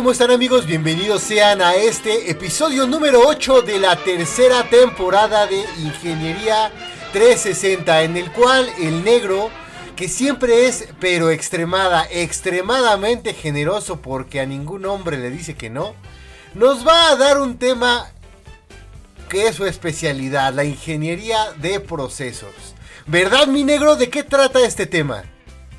¿Cómo están amigos? Bienvenidos sean a este episodio número 8 de la tercera temporada de Ingeniería 360, en el cual el negro, que siempre es, pero extremada, extremadamente generoso porque a ningún hombre le dice que no, nos va a dar un tema que es su especialidad, la ingeniería de procesos. ¿Verdad, mi negro? ¿De qué trata este tema?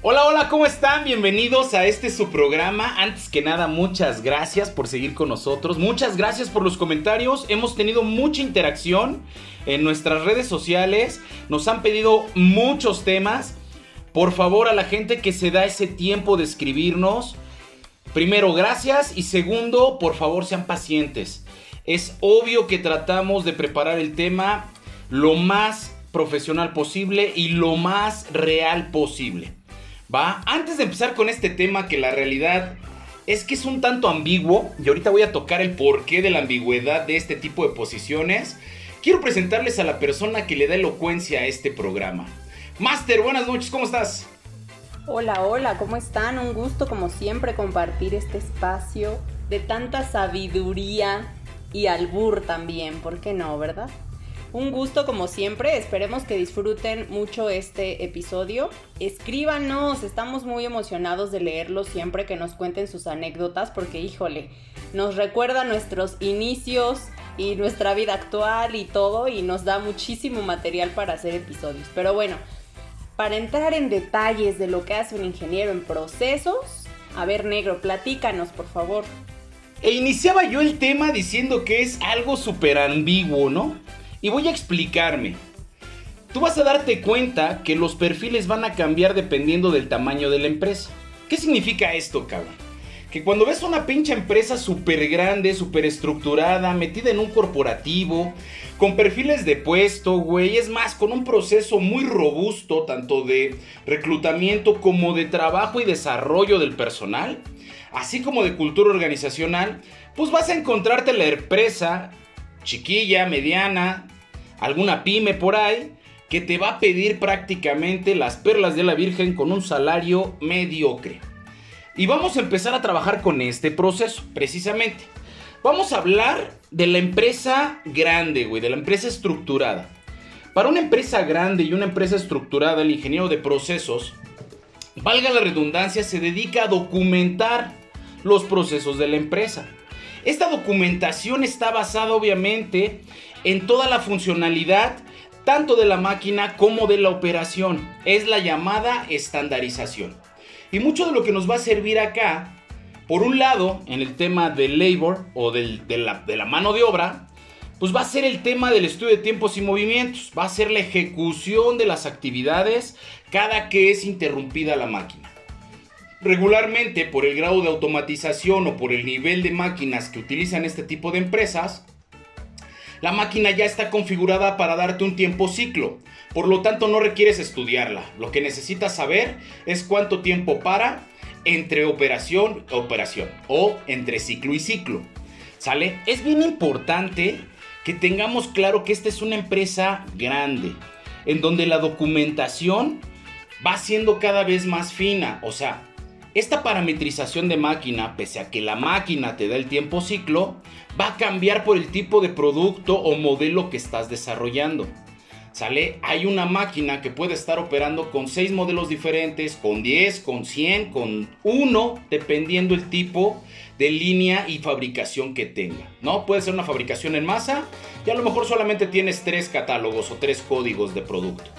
Hola, hola, ¿cómo están? Bienvenidos a este su programa. Antes que nada, muchas gracias por seguir con nosotros. Muchas gracias por los comentarios. Hemos tenido mucha interacción en nuestras redes sociales. Nos han pedido muchos temas. Por favor, a la gente que se da ese tiempo de escribirnos. Primero, gracias. Y segundo, por favor, sean pacientes. Es obvio que tratamos de preparar el tema lo más profesional posible y lo más real posible. ¿Va? Antes de empezar con este tema que la realidad es que es un tanto ambiguo y ahorita voy a tocar el porqué de la ambigüedad de este tipo de posiciones, quiero presentarles a la persona que le da elocuencia a este programa. Master, buenas noches, ¿cómo estás? Hola, hola, ¿cómo están? Un gusto como siempre compartir este espacio de tanta sabiduría y albur también, ¿por qué no, verdad? Un gusto como siempre, esperemos que disfruten mucho este episodio. Escríbanos, estamos muy emocionados de leerlos siempre que nos cuenten sus anécdotas porque híjole, nos recuerda nuestros inicios y nuestra vida actual y todo y nos da muchísimo material para hacer episodios. Pero bueno, para entrar en detalles de lo que hace un ingeniero en procesos, a ver negro, platícanos por favor. E iniciaba yo el tema diciendo que es algo súper ambiguo, ¿no? Y voy a explicarme. Tú vas a darte cuenta que los perfiles van a cambiar dependiendo del tamaño de la empresa. ¿Qué significa esto, cabrón? Que cuando ves una pinche empresa súper grande, súper estructurada, metida en un corporativo, con perfiles de puesto, güey, es más, con un proceso muy robusto, tanto de reclutamiento como de trabajo y desarrollo del personal, así como de cultura organizacional, pues vas a encontrarte la empresa chiquilla, mediana, alguna pyme por ahí, que te va a pedir prácticamente las perlas de la Virgen con un salario mediocre. Y vamos a empezar a trabajar con este proceso, precisamente. Vamos a hablar de la empresa grande, güey, de la empresa estructurada. Para una empresa grande y una empresa estructurada, el ingeniero de procesos, valga la redundancia, se dedica a documentar los procesos de la empresa. Esta documentación está basada obviamente en toda la funcionalidad tanto de la máquina como de la operación. Es la llamada estandarización. Y mucho de lo que nos va a servir acá, por un lado, en el tema del labor o de, la, de la mano de obra, pues va a ser el tema del estudio de tiempos y movimientos. Va a ser la ejecución de las actividades cada que es interrumpida la máquina. Regularmente, por el grado de automatización o por el nivel de máquinas que utilizan este tipo de empresas, la máquina ya está configurada para darte un tiempo ciclo. Por lo tanto, no requieres estudiarla. Lo que necesitas saber es cuánto tiempo para entre operación y operación o entre ciclo y ciclo. ¿Sale? Es bien importante que tengamos claro que esta es una empresa grande, en donde la documentación va siendo cada vez más fina. O sea, esta parametrización de máquina, pese a que la máquina te da el tiempo ciclo, va a cambiar por el tipo de producto o modelo que estás desarrollando. ¿Sale? Hay una máquina que puede estar operando con 6 modelos diferentes, con 10, con 100, con 1, dependiendo el tipo de línea y fabricación que tenga. ¿No? Puede ser una fabricación en masa y a lo mejor solamente tienes 3 catálogos o 3 códigos de producto.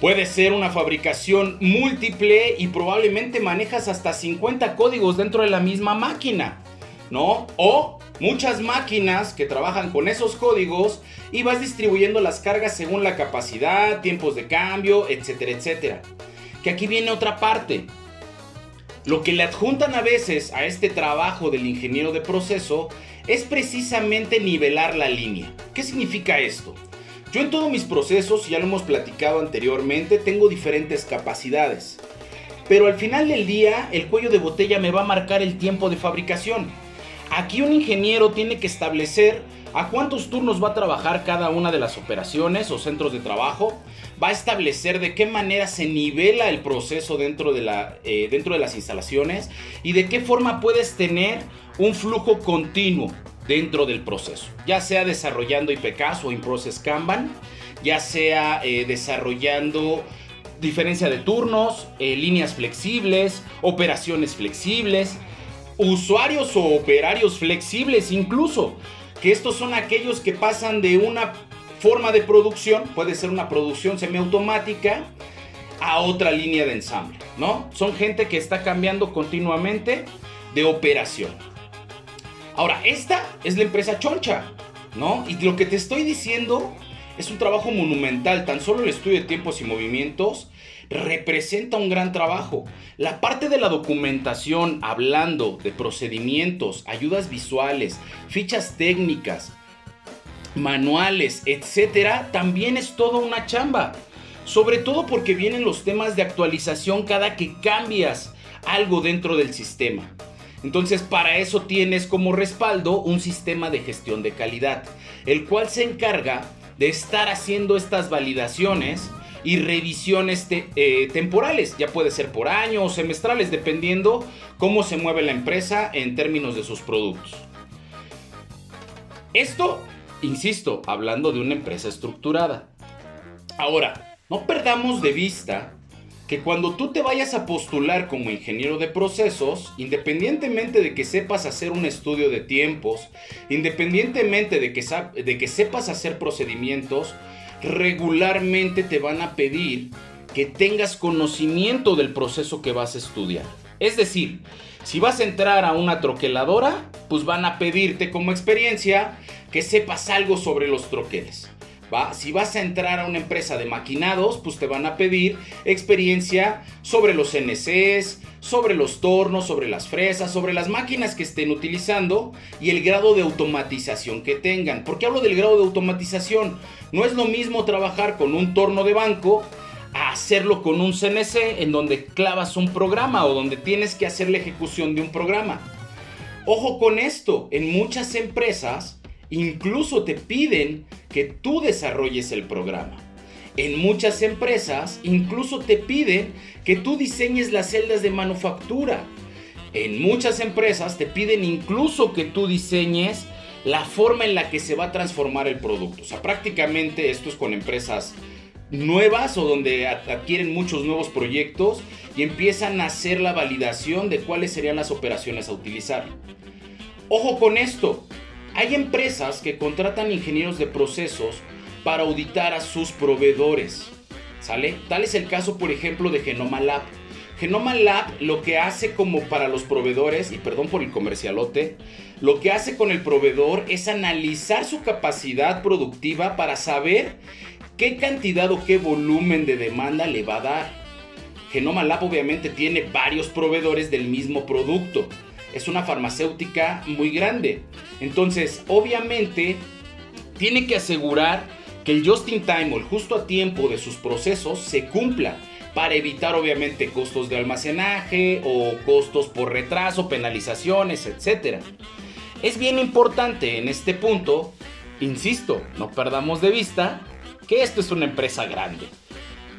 Puede ser una fabricación múltiple y probablemente manejas hasta 50 códigos dentro de la misma máquina, ¿no? O muchas máquinas que trabajan con esos códigos y vas distribuyendo las cargas según la capacidad, tiempos de cambio, etcétera, etcétera. Que aquí viene otra parte. Lo que le adjuntan a veces a este trabajo del ingeniero de proceso es precisamente nivelar la línea. ¿Qué significa esto? Yo en todos mis procesos, ya lo hemos platicado anteriormente, tengo diferentes capacidades. Pero al final del día, el cuello de botella me va a marcar el tiempo de fabricación. Aquí un ingeniero tiene que establecer a cuántos turnos va a trabajar cada una de las operaciones o centros de trabajo, va a establecer de qué manera se nivela el proceso dentro de, la, eh, dentro de las instalaciones y de qué forma puedes tener un flujo continuo dentro del proceso, ya sea desarrollando IPKs o In-Process Kanban, ya sea eh, desarrollando diferencia de turnos, eh, líneas flexibles, operaciones flexibles, usuarios o operarios flexibles incluso, que estos son aquellos que pasan de una forma de producción, puede ser una producción semiautomática, a otra línea de ensamble, ¿no? Son gente que está cambiando continuamente de operación. Ahora, esta es la empresa Choncha, ¿no? Y lo que te estoy diciendo es un trabajo monumental, tan solo el estudio de tiempos y movimientos representa un gran trabajo. La parte de la documentación, hablando de procedimientos, ayudas visuales, fichas técnicas, manuales, etcétera, también es toda una chamba. Sobre todo porque vienen los temas de actualización cada que cambias algo dentro del sistema. Entonces, para eso tienes como respaldo un sistema de gestión de calidad, el cual se encarga de estar haciendo estas validaciones y revisiones eh, temporales, ya puede ser por año o semestrales, dependiendo cómo se mueve la empresa en términos de sus productos. Esto, insisto, hablando de una empresa estructurada. Ahora, no perdamos de vista que cuando tú te vayas a postular como ingeniero de procesos, independientemente de que sepas hacer un estudio de tiempos, independientemente de que, sepas hacer procedimientos, regularmente te van a pedir que tengas conocimiento del proceso que vas a estudiar. Es decir, si vas a entrar a una troqueladora, pues van a pedirte como experiencia que sepas algo sobre los troqueles. Si vas a entrar a una empresa de maquinados, pues te van a pedir experiencia sobre los NCs, sobre los tornos, sobre las fresas, sobre las máquinas que estén utilizando y el grado de automatización que tengan. ¿Por qué hablo del grado de automatización? No es lo mismo trabajar con un torno de banco a hacerlo con un CNC en donde clavas un programa o donde tienes que hacer la ejecución de un programa. Ojo con esto, en muchas empresas incluso te piden que tú desarrolles el programa. En muchas empresas incluso te piden que tú diseñes las celdas de manufactura. En muchas empresas te piden incluso que tú diseñes la forma en la que se va a transformar el producto. O sea, prácticamente esto es con empresas nuevas o donde adquieren muchos nuevos proyectos y empiezan a hacer la validación de cuáles serían las operaciones a utilizar. Ojo con esto, hay empresas que contratan ingenieros de procesos para auditar a sus proveedores. ¿Sale? Tal es el caso, por ejemplo, de Genoma Lab. Genoma Lab lo que hace como para los proveedores, y perdón por el comercialote, lo que hace con el proveedor es analizar su capacidad productiva para saber qué cantidad o qué volumen de demanda le va a dar. Genoma Lab obviamente tiene varios proveedores del mismo producto. Es una farmacéutica muy grande. Entonces, obviamente, tiene que asegurar que el just in time o el justo a tiempo de sus procesos se cumpla para evitar obviamente costos de almacenaje o costos por retraso, penalizaciones, etc. Es bien importante en este punto, insisto, no perdamos de vista que esto es una empresa grande.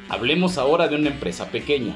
Hablemos ahora de una empresa pequeña.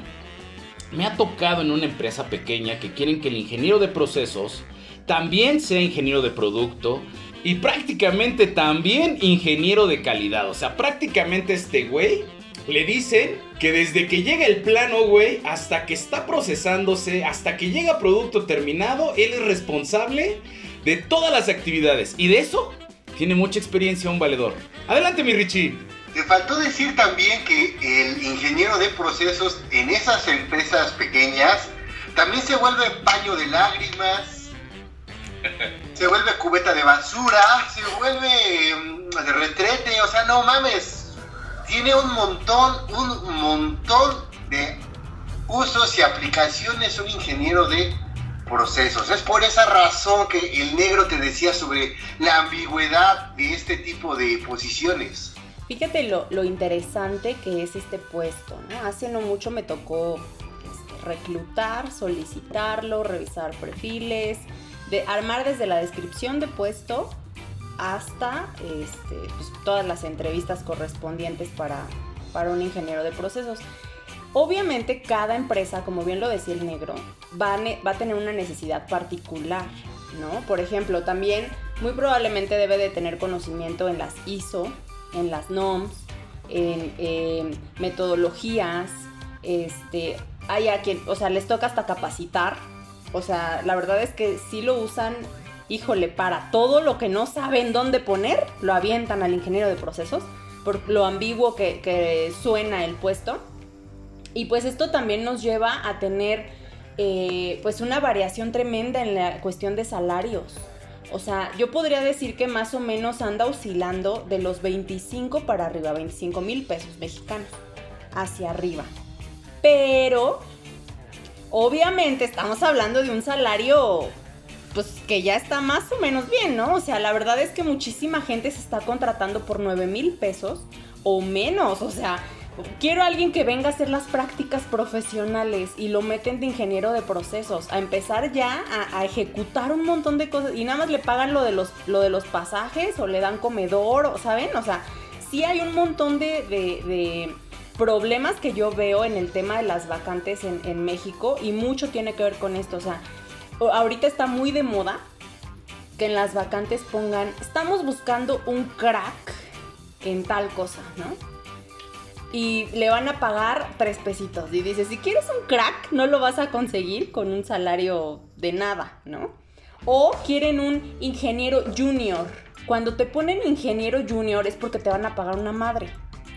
Me ha tocado en una empresa pequeña que quieren que el ingeniero de procesos también sea ingeniero de producto y prácticamente también ingeniero de calidad. O sea, prácticamente este güey le dicen que desde que llega el plano, güey, hasta que está procesándose, hasta que llega producto terminado, él es responsable de todas las actividades. Y de eso tiene mucha experiencia un valedor. Adelante, mi Richie. Te faltó decir también que el ingeniero de procesos en esas empresas pequeñas también se vuelve paño de lágrimas, se vuelve cubeta de basura, se vuelve mm, de retrete, o sea, no mames. Tiene un montón, un montón de usos y aplicaciones un ingeniero de procesos. Es por esa razón que el negro te decía sobre la ambigüedad de este tipo de posiciones. Fíjate lo, interesante que es este puesto, ¿no? Hace no mucho me tocó este, reclutar, solicitarlo, revisar perfiles, de armar desde la descripción de puesto hasta este, pues, todas las entrevistas correspondientes para, para un ingeniero de procesos. Obviamente cada empresa, como bien lo decía el negro, va a, va a, tener una necesidad particular, ¿no? Por ejemplo, también muy probablemente debe de tener conocimiento en las ISO, en las NOMS, en, metodologías, este, hay a quien, o sea, les toca hasta capacitar, o sea, la verdad es que sí lo usan, híjole, para todo lo que no saben dónde poner, lo avientan al ingeniero de procesos, por lo ambiguo que, suena el puesto. Y pues esto también nos lleva a tener eh, pues una variación tremenda en la cuestión de salarios. O sea, yo podría decir que más o menos anda oscilando de los 25 para arriba, 25 mil pesos mexicanos, hacia arriba. Pero, obviamente estamos hablando de un salario, pues que ya está más o menos bien, ¿no? O sea, la verdad es que muchísima gente se está contratando por 9 mil pesos o menos, o sea, Quiero a alguien que venga a hacer las prácticas profesionales y lo meten de ingeniero de procesos, a empezar ya a, ejecutar un montón de cosas y nada más le pagan lo de los, lo de los pasajes o le dan comedor, ¿saben? O sea, sí hay un montón de, problemas que yo veo en el tema de las vacantes en, en México y mucho tiene que ver con esto. O sea, ahorita está muy de moda que en las vacantes pongan, estamos buscando un crack en tal cosa, ¿no? Y le van a pagar tres pesitos. Y dice, si quieres un crack, no lo vas a conseguir con un salario de nada, ¿no? O quieren un ingeniero junior. Cuando te ponen ingeniero junior es porque te van a pagar una madre.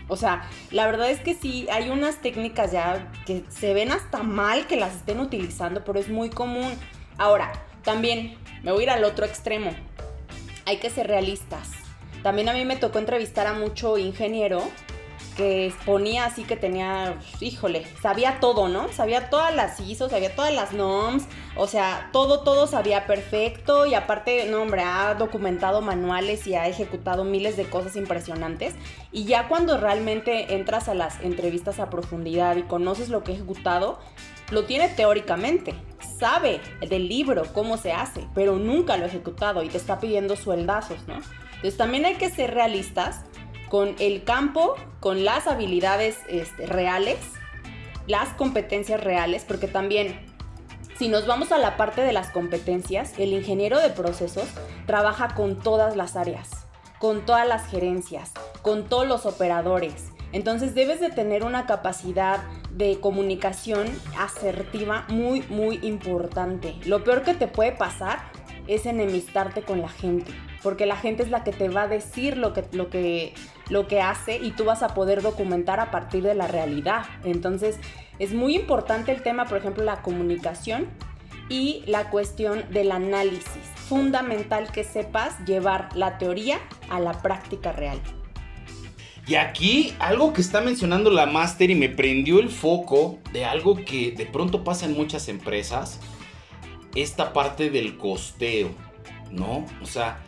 O sea, la verdad es que sí, hay unas técnicas ya que se ven hasta mal que las estén utilizando, pero es muy común. Ahora, también me voy a ir al otro extremo. Hay que ser realistas. También a mí me tocó entrevistar a mucho ingeniero que exponía así que tenía, híjole, sabía todo, ¿no? Sabía todas las ISO, sabía todas las NOMS, o sea, todo, todo sabía perfecto y aparte, no, hombre, ha documentado manuales y ha ejecutado miles de cosas impresionantes. Y ya cuando realmente entras a las entrevistas a profundidad y conoces lo que ha ejecutado, lo tiene teóricamente, sabe del libro cómo se hace, pero nunca lo ha ejecutado y te está pidiendo sueldazos, ¿no? Entonces también hay que ser realistas con el campo, con las habilidades este, reales, las competencias reales, porque también si nos vamos a la parte de las competencias, el ingeniero de procesos trabaja con todas las áreas, con todas las gerencias, con todos los operadores. Entonces debes de tener una capacidad de comunicación asertiva muy, muy importante. Lo peor que te puede pasar es enemistarte con la gente, porque la gente es la que te va a decir lo que, lo que, lo que hace y tú vas a poder documentar a partir de la realidad. Entonces, es muy importante el tema, por ejemplo, la comunicación y la cuestión del análisis. Fundamental que sepas llevar la teoría a la práctica real. Y aquí algo que está mencionando la máster y me prendió el foco de algo que de pronto pasa en muchas empresas esta parte del costeo, ¿no? O sea,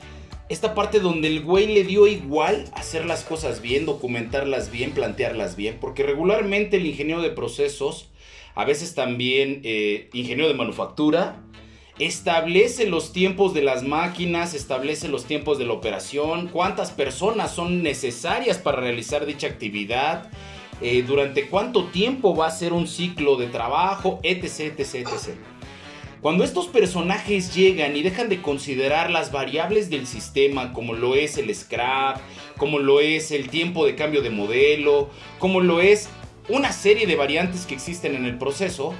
esta parte donde el güey le dio igual hacer las cosas bien, documentarlas bien, plantearlas bien, porque regularmente el ingeniero de procesos, a veces también eh, ingeniero de manufactura, establece los tiempos de las máquinas, establece los tiempos de la operación, cuántas personas son necesarias para realizar dicha actividad, eh, durante cuánto tiempo va a ser un ciclo de trabajo, etc, etc, etc. Cuando estos personajes llegan y dejan de considerar las variables del sistema, como lo es el scrap, como lo es el tiempo de cambio de modelo, como lo es una serie de variantes que existen en el proceso,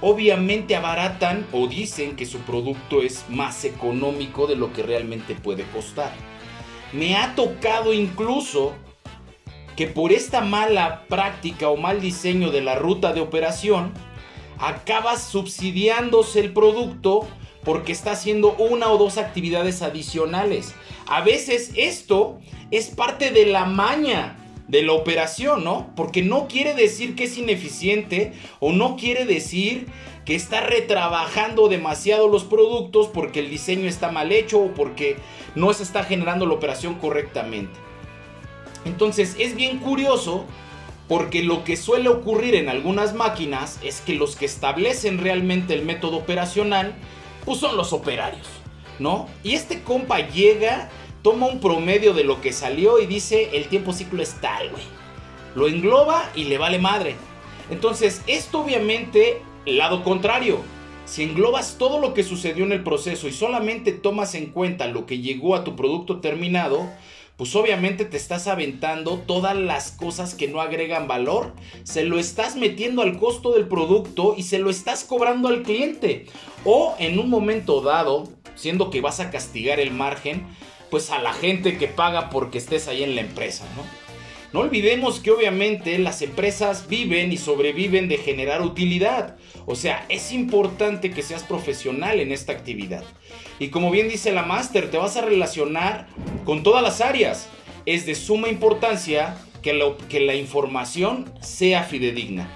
obviamente abaratan o dicen que su producto es más económico de lo que realmente puede costar. Me ha tocado incluso que por esta mala práctica o mal diseño de la ruta de operación, acabas subsidiándose el producto porque está haciendo una o dos actividades adicionales. A veces esto es parte de la maña de la operación, ¿no? Porque no quiere decir que es ineficiente o no quiere decir que está retrabajando demasiado los productos porque el diseño está mal hecho o porque no se está generando la operación correctamente. Entonces es bien curioso porque lo que suele ocurrir en algunas máquinas es que los que establecen realmente el método operacional pues son los operarios, ¿no? Y este compa llega, toma un promedio de lo que salió y dice el tiempo ciclo es tal, güey. Lo engloba y le vale madre. Entonces, esto obviamente, lado contrario. Si englobas todo lo que sucedió en el proceso y solamente tomas en cuenta lo que llegó a tu producto terminado, pues obviamente te estás aventando todas las cosas que no agregan valor, se lo estás metiendo al costo del producto y se lo estás cobrando al cliente. O en un momento dado, siendo que vas a castigar el margen, pues a la gente que paga porque estés ahí en la empresa, ¿no? No olvidemos que obviamente las empresas viven y sobreviven de generar utilidad. O sea, es importante que seas profesional en esta actividad. Y como bien dice la máster, te vas a relacionar con todas las áreas. Es de suma importancia que, que la información sea fidedigna.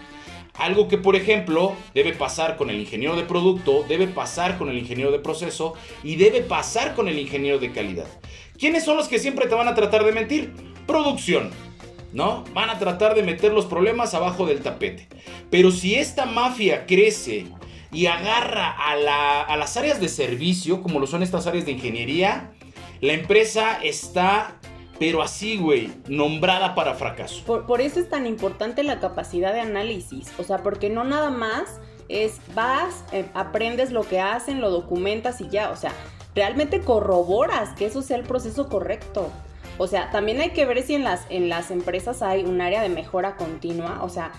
Algo que, por ejemplo, debe pasar con el ingeniero de producto, debe pasar con el ingeniero de proceso y debe pasar con el ingeniero de calidad. ¿Quiénes son los que siempre te van a tratar de mentir? Producción. ¿No? Van a tratar de meter los problemas abajo del tapete. Pero si esta mafia crece y agarra a, las áreas de servicio, como lo son estas áreas de ingeniería, la empresa está pero así, güey, nombrada para fracaso. Por, eso es tan importante la capacidad de análisis, o sea, porque no nada más es vas, eh, aprendes lo que hacen, lo documentas y ya, o sea, realmente corroboras que eso sea el proceso correcto. O sea, también hay que ver si en las, en las empresas hay un área de mejora continua, o sea,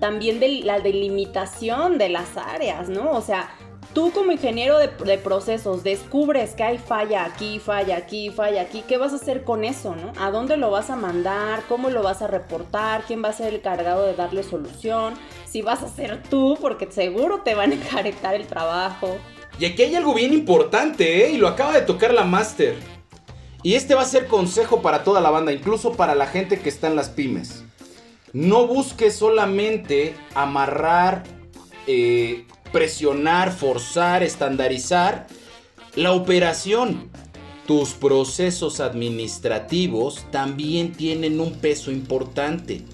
también de la delimitación de las áreas, ¿no? O sea, tú como ingeniero de, procesos descubres que hay falla aquí, falla aquí, falla aquí, ¿qué vas a hacer con eso, no? ¿A dónde lo vas a mandar? ¿Cómo lo vas a reportar? ¿Quién va a ser el cargado de darle solución? Si vas a ser tú, porque seguro te van a encaretar el trabajo. Y aquí hay algo bien importante, ¿eh? Y lo acaba de tocar la máster. Y este va a ser consejo para toda la banda, incluso para la gente que está en las pymes. No busques solamente amarrar, eh, presionar, forzar, estandarizar la operación. Tus procesos administrativos también tienen un peso importante.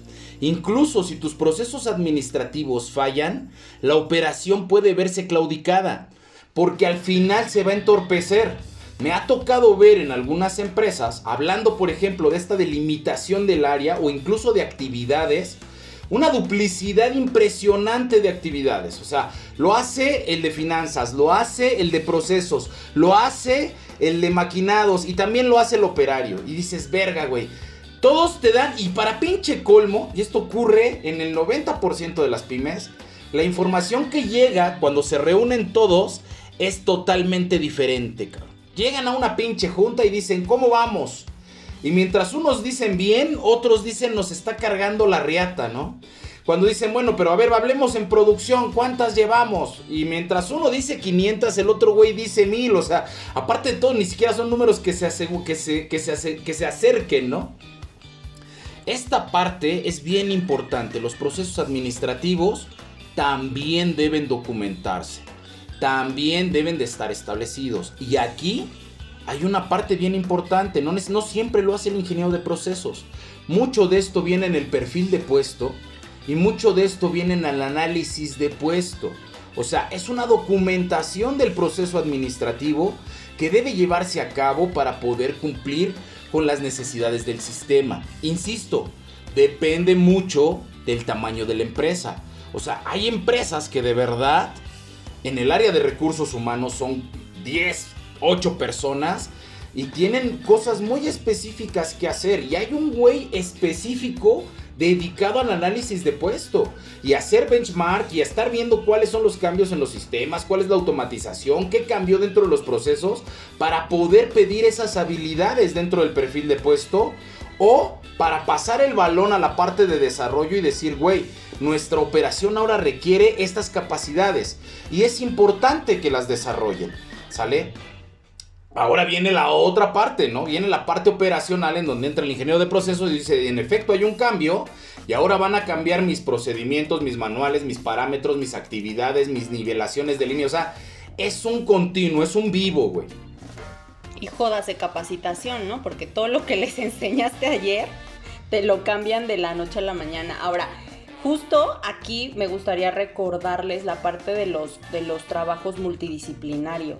Incluso si tus procesos administrativos fallan, la operación puede verse claudicada, porque al final se va a entorpecer. Me ha tocado ver en algunas empresas, hablando por ejemplo de esta delimitación del área o incluso de actividades, una duplicidad impresionante de actividades. O sea, lo hace el de finanzas, lo hace el de procesos, lo hace el de maquinados y también lo hace el operario. Y dices, verga, güey. Todos te dan, y para pinche colmo, y esto ocurre en el 90% de las pymes, la información que llega cuando se reúnen todos es totalmente diferente, cabrón. Llegan a una pinche junta y dicen, ¿cómo vamos? Y mientras unos dicen bien, otros dicen nos está cargando la riata, ¿no? Cuando dicen, bueno, pero a ver, hablemos en producción, ¿cuántas llevamos? Y mientras uno dice 500, el otro güey dice 1000, o sea, aparte de todo, ni siquiera son números que se, que se, que se, que se acerquen, ¿no? Esta parte es bien importante, los procesos administrativos también deben documentarse también deben de estar establecidos. Y aquí hay una parte bien importante, no, no siempre lo hace el ingeniero de procesos. Mucho de esto viene en el perfil de puesto y mucho de esto viene en el análisis de puesto. O sea, es una documentación del proceso administrativo que debe llevarse a cabo para poder cumplir con las necesidades del sistema. Insisto, depende mucho del tamaño de la empresa. O sea, hay empresas que de verdad en el área de recursos humanos son 10, 8 personas y tienen cosas muy específicas que hacer. Y hay un güey específico dedicado al análisis de puesto y hacer benchmark y estar viendo cuáles son los cambios en los sistemas, cuál es la automatización, qué cambió dentro de los procesos para poder pedir esas habilidades dentro del perfil de puesto o para pasar el balón a la parte de desarrollo y decir, güey, nuestra operación ahora requiere estas capacidades y es importante que las desarrollen, ¿sale? Ahora viene la otra parte, ¿no? Viene la parte operacional en donde entra el ingeniero de procesos y dice, en efecto hay un cambio y ahora van a cambiar mis procedimientos, mis manuales, mis parámetros, mis actividades, mis nivelaciones de línea. O sea, es un continuo, es un vivo, güey. Y jodas de capacitación, ¿no? Porque todo lo que les enseñaste ayer te lo cambian de la noche a la mañana. Ahora, justo aquí me gustaría recordarles la parte de los, de los trabajos multidisciplinarios.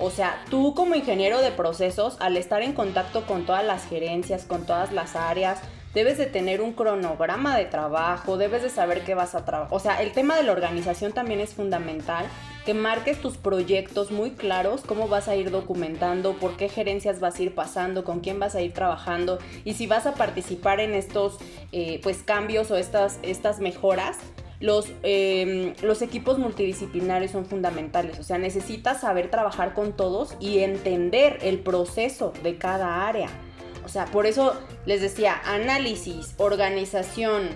O sea, tú como ingeniero de procesos, al estar en contacto con todas las gerencias, con todas las áreas, debes de tener un cronograma de trabajo, debes de saber qué vas a trabajar. O sea, el tema de la organización también es fundamental, que marques tus proyectos muy claros, cómo vas a ir documentando, por qué gerencias vas a ir pasando, con quién vas a ir trabajando y si vas a participar en estos eh, pues cambios o estas, estas mejoras los, em, los equipos multidisciplinarios son fundamentales. O sea, necesitas saber trabajar con todos y entender el proceso de cada área. O sea, por eso les decía, análisis, organización,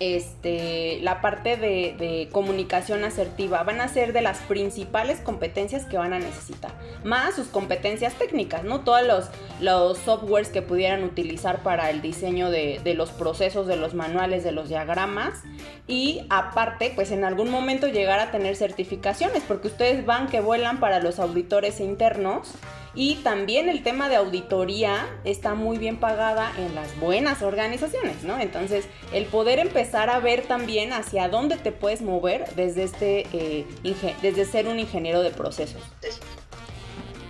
este, la parte de, comunicación asertiva van a ser de las principales competencias que van a necesitar, más sus competencias técnicas, ¿no? Todos los, los softwares que pudieran utilizar para el diseño de, de los procesos, de los manuales, de los diagramas y aparte, pues en algún momento llegar a tener certificaciones, porque ustedes van que vuelan para los auditores internos y también el tema de auditoría está muy bien pagada en las buenas organizaciones, ¿no? Entonces, el poder empezar a ver también hacia dónde te puedes mover desde, este, eh, desde ser un ingeniero de procesos.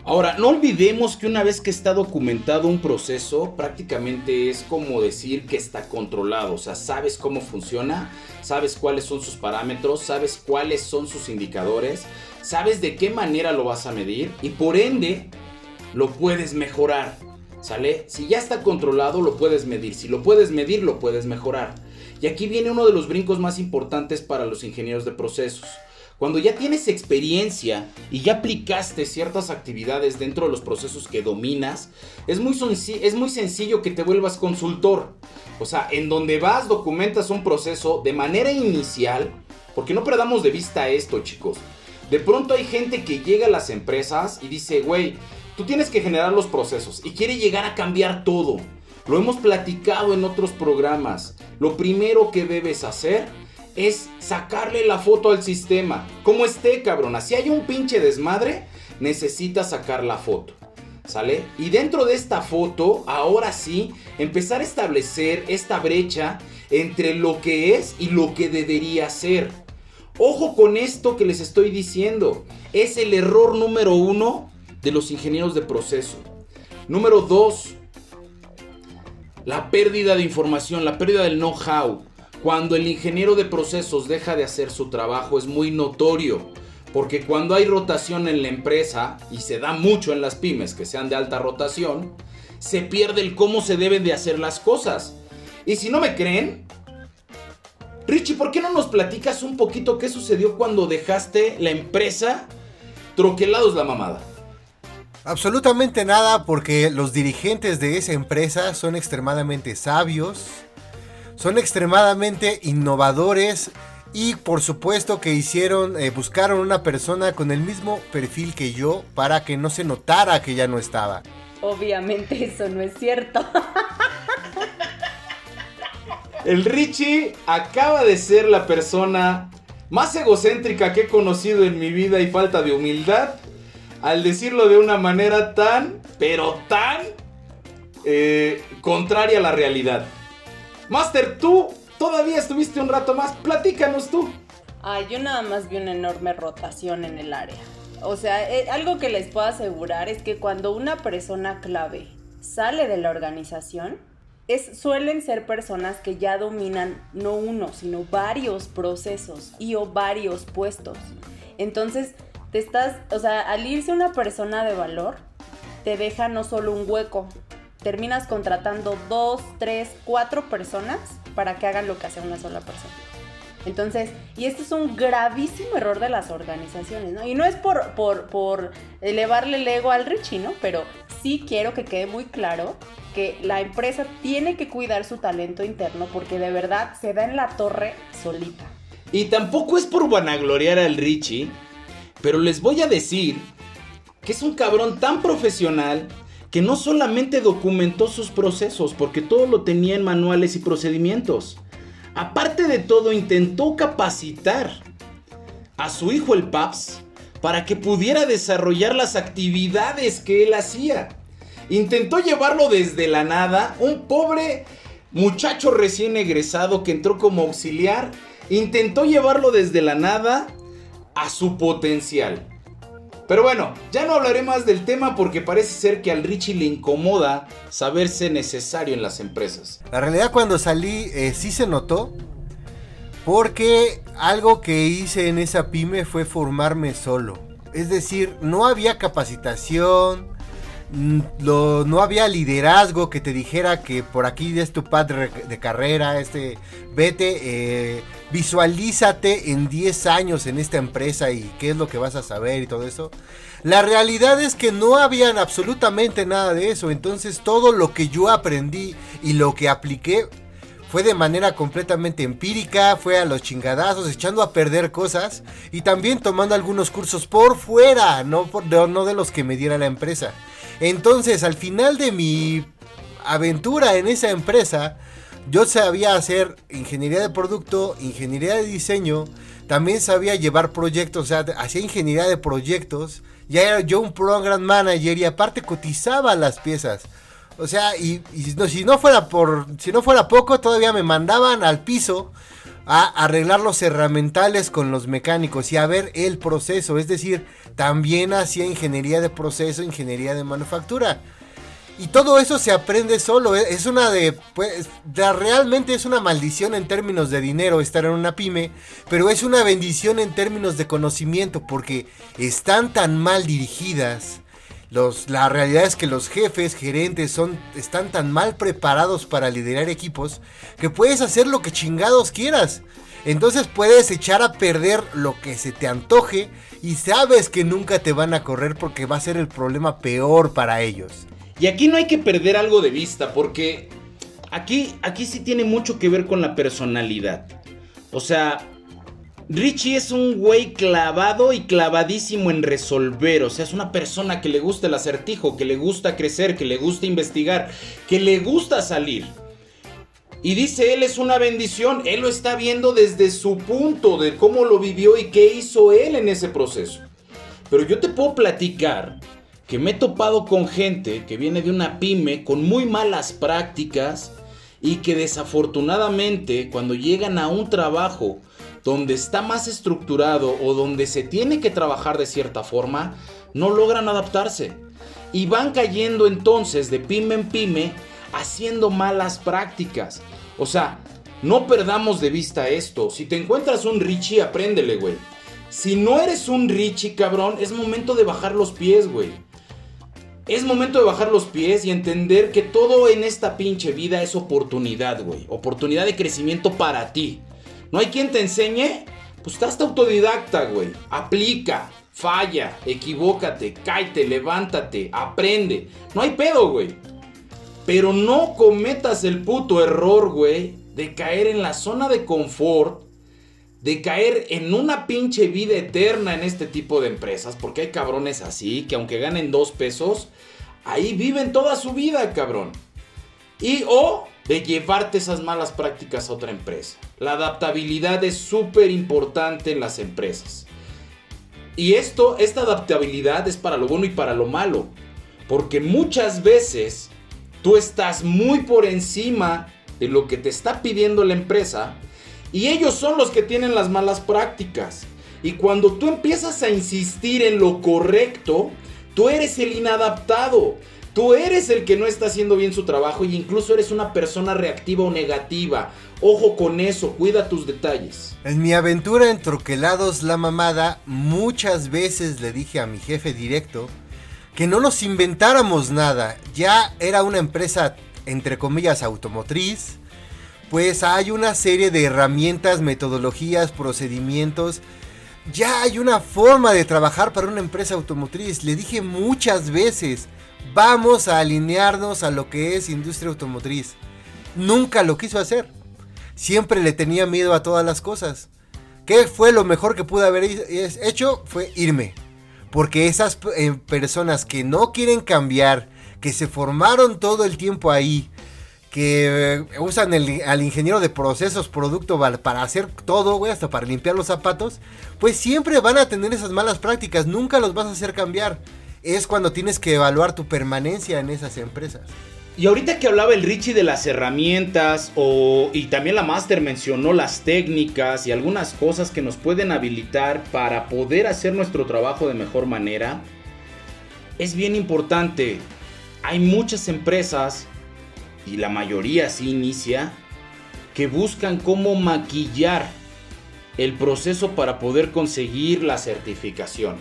Ahora, no olvidemos que una vez que está documentado un proceso, prácticamente es como decir que está controlado. O sea, sabes cómo funciona, sabes cuáles son sus parámetros, sabes cuáles son sus indicadores, sabes de qué manera lo vas a medir y por ende lo puedes mejorar. ¿Sale? Si ya está controlado, lo puedes medir. Si lo puedes medir, lo puedes mejorar. Y aquí viene uno de los brincos más importantes para los ingenieros de procesos. Cuando ya tienes experiencia y ya aplicaste ciertas actividades dentro de los procesos que dominas, es muy, es muy sencillo que te vuelvas consultor. O sea, en donde vas, documentas un proceso de manera inicial, porque no perdamos de vista esto, chicos. De pronto hay gente que llega a las empresas y dice, güey, Tú tienes que generar los procesos y quiere llegar a cambiar todo. Lo hemos platicado en otros programas. Lo primero que debes hacer es sacarle la foto al sistema. Como esté, cabrona. Si hay un pinche desmadre, necesitas sacar la foto. ¿Sale? Y dentro de esta foto, ahora sí, empezar a establecer esta brecha entre lo que es y lo que debería ser. Ojo con esto que les estoy diciendo. Es el error número uno de los ingenieros de proceso. Número 2, la pérdida de información, la pérdida del know-how. Cuando el ingeniero de procesos deja de hacer su trabajo es muy notorio, porque cuando hay rotación en la empresa, y se da mucho en las pymes que sean de alta rotación, se pierde el cómo se deben de hacer las cosas. Y si no me creen, Richie, ¿por qué no nos platicas un poquito qué sucedió cuando dejaste la empresa troquelados la mamada? Absolutamente nada porque los dirigentes de esa empresa son extremadamente sabios, son extremadamente innovadores y por supuesto que hicieron, eh, buscaron una persona con el mismo perfil que yo para que no se notara que ya no estaba. Obviamente eso no es cierto. El Richie acaba de ser la persona más egocéntrica que he conocido en mi vida y falta de humildad al decirlo de una manera tan, pero tan eh, contraria a la realidad. Master, tú todavía estuviste un rato más, platícanos tú. Ay, yo nada más vi una enorme rotación en el área. O sea, eh, algo que les puedo asegurar es que cuando una persona clave sale de la organización, es, suelen ser personas que ya dominan no uno, sino varios procesos y o varios puestos. Entonces, te estás, o sea, al irse una persona de valor, te deja no solo un hueco, terminas contratando dos, tres, cuatro personas para que hagan lo que hace una sola persona. Entonces, y esto es un gravísimo error de las organizaciones, ¿no? Y no es por, por, por elevarle el ego al Richie, ¿no? Pero sí quiero que quede muy claro que la empresa tiene que cuidar su talento interno porque de verdad se da en la torre solita. Y tampoco es por vanagloriar al Richie, pero les voy a decir que es un cabrón tan profesional que no solamente documentó sus procesos, porque todo lo tenía en manuales y procedimientos. Aparte de todo, intentó capacitar a su hijo el Paps para que pudiera desarrollar las actividades que él hacía. Intentó llevarlo desde la nada, un pobre muchacho recién egresado que entró como auxiliar, intentó llevarlo desde la nada a su potencial. Pero bueno, ya no hablaré más del tema porque parece ser que al Richie le incomoda saberse necesario en las empresas. La realidad cuando salí eh, sí se notó. Porque algo que hice en esa pyme fue formarme solo. Es decir, no había capacitación, mm, no había liderazgo que te dijera que por aquí es tu padre de carrera, este, vete, eh, visualízate en 10 años en esta empresa y qué es lo que vas a saber y todo eso. La realidad es que no habían absolutamente nada de eso, entonces todo lo que yo aprendí y lo que apliqué fue de manera completamente empírica, fue a los chingadazos, echando a perder cosas y también tomando algunos cursos por fuera, no, por, no de los que me diera la empresa. Entonces, al final de mi aventura en esa empresa, yo sabía hacer ingeniería de producto, ingeniería de diseño, también sabía llevar proyectos, o sea, hacía ingeniería de proyectos, ya era yo un program manager y aparte cotizaba las piezas. O sea, y, si, no fuera por, si no fuera poco, todavía me mandaban al piso a arreglar los herramientales con los mecánicos y a ver el proceso. Es decir, también hacía ingeniería de proceso, ingeniería de manufactura. Y todo eso se aprende solo. ¿eh? Es una de, pues, realmente es una maldición en términos de dinero estar en una pyme, pero es una bendición en términos de conocimiento porque están tan mal dirigidas la realidad es que los jefes, gerentes, son, están tan mal preparados para liderar equipos que puedes hacer lo que chingados quieras. Entonces puedes echar a perder lo que se te antoje y sabes que nunca te van a correr porque va a ser el problema peor para ellos. Y aquí no hay que perder algo de vista porque aquí, aquí sí tiene mucho que ver con la personalidad. O sea, Richie es un güey clavado y clavadísimo en resolver. O sea, es una persona que le gusta el acertijo, que le gusta crecer, que le gusta investigar, que le gusta salir. Y dice él es una bendición. Él lo está viendo desde su punto de cómo lo vivió y qué hizo él en ese proceso. Pero yo te puedo platicar que me he topado con gente que viene de una pyme con muy malas prácticas y que desafortunadamente cuando llegan a un trabajo donde está más estructurado o donde se tiene que trabajar de cierta forma, no logran adaptarse. Y van cayendo entonces de pyme en pyme haciendo malas prácticas. O sea, no perdamos de vista esto. Si te encuentras un Richie, apréndele, güey. Si no eres un Richie, cabrón, es momento de bajar los pies, güey. Es momento de bajar los pies y entender que todo en esta pinche vida es oportunidad, güey. Oportunidad de crecimiento para ti. ¿No hay quien te enseñe? Pues estás autodidacta, güey. Aplica, falla, equivócate, cáete, levántate, aprende. No hay pedo, güey. Pero no cometas el puto error, güey, de caer en la zona de confort, de caer en una pinche vida eterna en este tipo de empresas, porque hay cabrones así, que aunque ganen dos pesos, ahí viven toda su vida, cabrón. Y o de llevarte esas malas prácticas a otra empresa. La adaptabilidad es súper importante en las empresas. Y esto, esta adaptabilidad es para lo bueno y para lo malo. Porque muchas veces tú estás muy por encima de lo que te está pidiendo la empresa y ellos son los que tienen las malas prácticas. Y cuando tú empiezas a insistir en lo correcto, tú eres el inadaptado. Tú eres el que no está haciendo bien su trabajo y incluso eres una persona reactiva o negativa. Ojo con eso, cuida tus detalles. En mi aventura en Troquelados La Mamada, muchas veces le dije a mi jefe directo que no nos inventáramos nada. Ya era una empresa, entre comillas, automotriz. Pues hay una serie de herramientas, metodologías, procedimientos. Ya hay una forma de trabajar para una empresa automotriz. Le dije muchas veces vamos a alinearnos a lo que es industria automotriz. Nunca lo quiso hacer. Siempre le tenía miedo a todas las cosas. ¿Qué fue lo mejor que pude haber hecho? Fue irme. Porque esas eh, personas que no quieren cambiar, que se formaron todo el tiempo ahí, que usan al ingeniero de procesos, producto para hacer todo, güey, hasta para limpiar los zapatos, pues siempre van a tener esas malas prácticas, nunca los vas a hacer cambiar. Es cuando tienes que evaluar tu permanencia en esas empresas. Y ahorita que hablaba el Richie de las herramientas y también la Master mencionó las técnicas y algunas cosas que nos pueden habilitar para poder hacer nuestro trabajo de mejor manera, es bien importante. Hay muchas empresas, y la mayoría sí inicia, que buscan cómo maquillar el proceso para poder conseguir la certificación.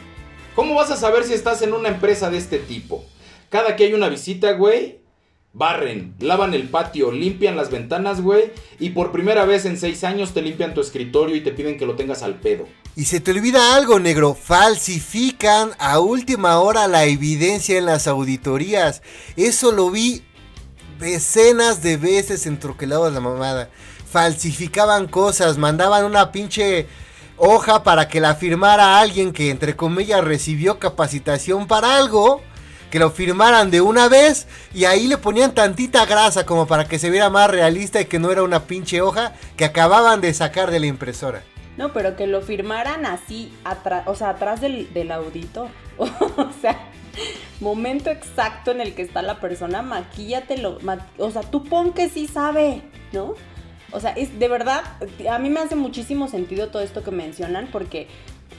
¿Cómo vas a saber si estás en una empresa de este tipo? Cada que hay una visita, güey, Barren, lavan el patio, limpian las ventanas, güey. Y por primera vez en seis años te limpian tu escritorio y te piden que lo tengas al pedo. Y se te olvida algo, negro. Falsifican a última hora la evidencia en las auditorías. Eso lo vi decenas de veces en Troquelado la Mamada. Falsificaban cosas, mandaban una pinche hoja para que la firmara alguien que entre comillas recibió capacitación para algo que lo firmaran de una vez y ahí le ponían tantita grasa como para que se viera más realista y que no era una pinche hoja que acababan de sacar de la impresora. No, pero que lo firmaran así, o sea, atrás del, del auditor. o sea, momento exacto en el que está la persona, maquíllatelo. o sea, tú pon que sí sabe, ¿no? O sea, es de verdad, a mí me hace muchísimo sentido todo esto que mencionan porque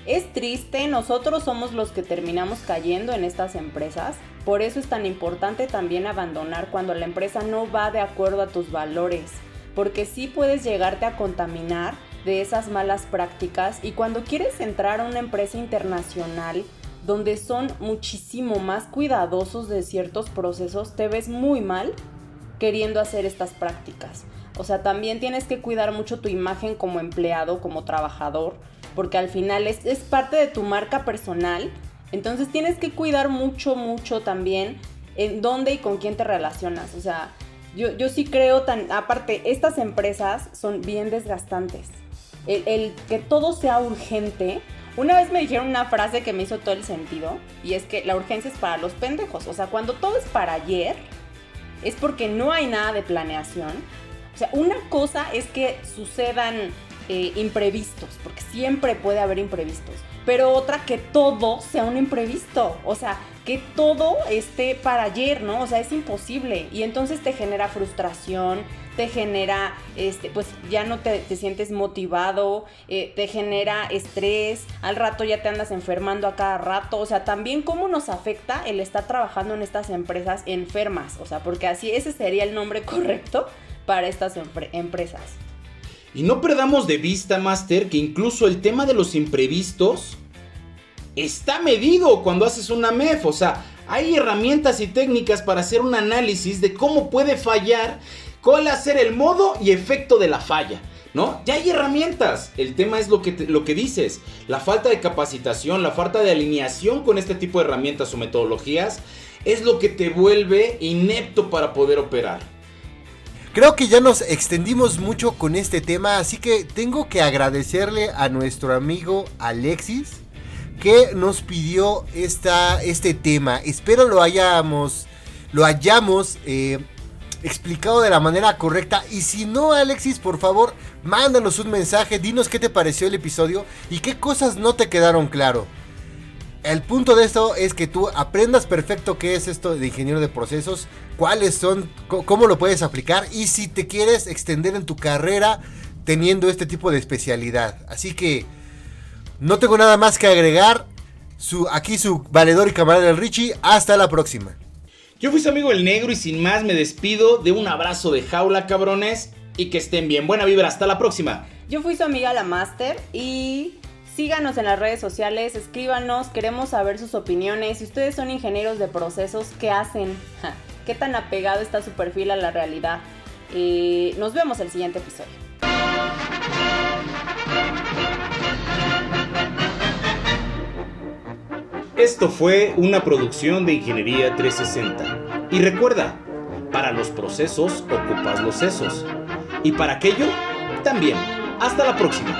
es triste, nosotros somos los que terminamos cayendo en estas empresas. Por eso es tan importante también abandonar cuando la empresa no va de acuerdo a tus valores. Porque sí puedes llegarte a contaminar de esas malas prácticas y cuando quieres entrar a una empresa internacional donde son muchísimo más cuidadosos de ciertos procesos, te ves muy mal queriendo hacer estas prácticas. O sea, también tienes que cuidar mucho tu imagen como empleado, como trabajador, porque al final es, parte de tu marca personal. Entonces tienes que cuidar mucho, mucho también en dónde y con quién te relacionas. O sea, yo, yo sí creo tan... Aparte, estas empresas son bien desgastantes. El, el, que todo sea urgente. Una vez me dijeron una frase que me hizo todo el sentido. Y es que la urgencia es para los pendejos. O sea, cuando todo es para ayer, es porque no hay nada de planeación. Sea, una cosa es que sucedan eh, imprevistos, porque siempre puede haber imprevistos. Pero otra que todo sea un imprevisto, o sea, que todo esté para ayer, ¿no? O sea, es imposible. Y entonces te genera frustración, te genera, este, pues ya no te, sientes motivado, eh, te genera estrés, al rato ya te andas enfermando a cada rato, o sea, también cómo nos afecta el estar trabajando en estas empresas enfermas, o sea, porque así ese sería el nombre correcto para estas empresas. Y no perdamos de vista, Master, que incluso el tema de los imprevistos está medido cuando haces una MEF. O sea, hay herramientas y técnicas para hacer un análisis de cómo puede fallar, cuál hacer el modo y efecto de la falla. ¿No? Ya hay herramientas. El tema es lo que, lo que dices. La falta de capacitación, la falta de alineación con este tipo de herramientas o metodologías es lo que te vuelve inepto para poder operar. Creo que ya nos extendimos mucho con este tema, así que tengo que agradecerle a nuestro amigo Alexis que nos pidió esta, este tema. Espero lo hayamos, lo hayamos eh, explicado de la manera correcta. Y si no, Alexis, por favor, mándanos un mensaje, dinos qué te pareció el episodio y qué cosas no te quedaron claro. El punto de esto es que tú aprendas perfecto qué es esto de ingeniero de procesos, cuáles son, cómo lo puedes aplicar y si te quieres extender en tu carrera teniendo este tipo de especialidad. Así que no tengo nada más que agregar. Su, aquí su valedor y camarada del Richie. Hasta la próxima. Yo fui su amigo el negro y sin más me despido de un abrazo de jaula, cabrones. Y que estén bien. Buena vibra. Hasta la próxima. Yo fui su amiga la Master y Síganos en las redes sociales, escríbanos, queremos saber sus opiniones. Si ustedes son ingenieros de procesos, ¿qué hacen? ¿Qué tan apegado está su perfil a la realidad? Eh, nos vemos el siguiente episodio. Esto fue una producción de Ingeniería 360. Y recuerda, para los procesos ocupas los sesos. Y para aquello, también. Hasta la próxima.